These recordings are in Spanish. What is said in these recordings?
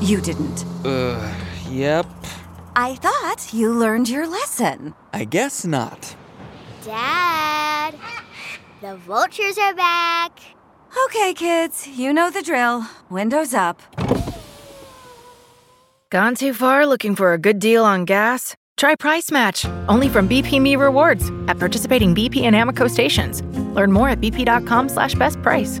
You didn't. Uh, yep. I thought you learned your lesson. I guess not. Dad, the vultures are back. Okay, kids, you know the drill. Windows up. Gone too far looking for a good deal on gas? Try Price Match, only from BP Me Rewards at participating BP and Amoco stations. Learn more at bp.com slash best price.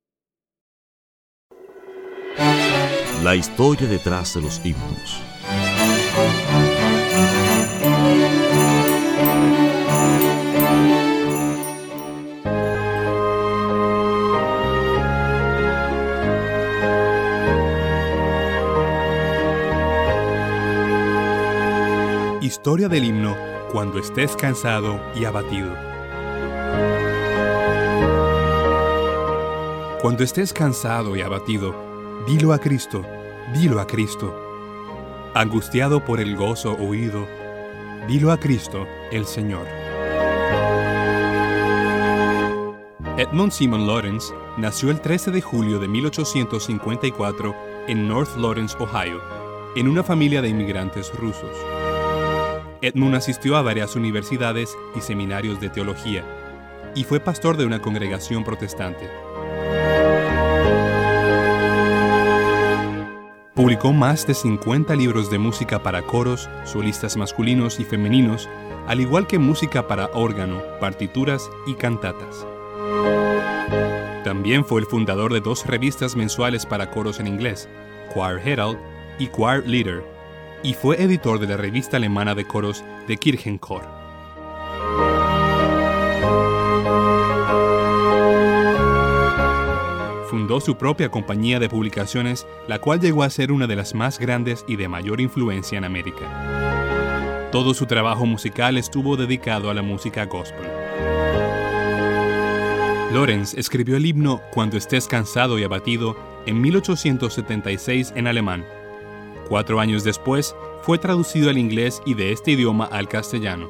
La historia detrás de los himnos. Historia del himno cuando estés cansado y abatido. Cuando estés cansado y abatido, dilo a Cristo, dilo a Cristo. Angustiado por el gozo huido, dilo a Cristo, el Señor. Edmund Simon Lawrence nació el 13 de julio de 1854 en North Lawrence, Ohio, en una familia de inmigrantes rusos. Edmund asistió a varias universidades y seminarios de teología y fue pastor de una congregación protestante. Publicó más de 50 libros de música para coros, solistas masculinos y femeninos, al igual que música para órgano, partituras y cantatas. También fue el fundador de dos revistas mensuales para coros en inglés, Choir Herald y Choir Leader, y fue editor de la revista alemana de coros de Kirchenchor. Su propia compañía de publicaciones, la cual llegó a ser una de las más grandes y de mayor influencia en América. Todo su trabajo musical estuvo dedicado a la música gospel. Lorenz escribió el himno Cuando estés cansado y abatido en 1876 en alemán. Cuatro años después, fue traducido al inglés y de este idioma al castellano.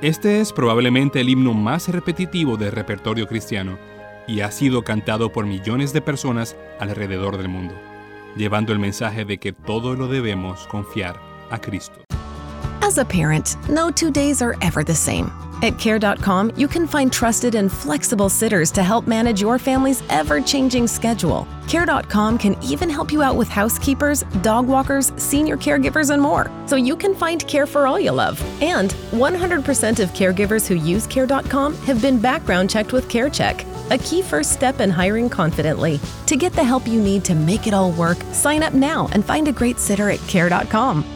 Este es probablemente el himno más repetitivo del repertorio cristiano y ha sido cantado por millones de personas alrededor del mundo, llevando el mensaje de que todo lo debemos confiar a Cristo. As a parent, no two days are ever the same. At Care.com, you can find trusted and flexible sitters to help manage your family's ever changing schedule. Care.com can even help you out with housekeepers, dog walkers, senior caregivers, and more, so you can find care for all you love. And 100% of caregivers who use Care.com have been background checked with CareCheck, a key first step in hiring confidently. To get the help you need to make it all work, sign up now and find a great sitter at Care.com.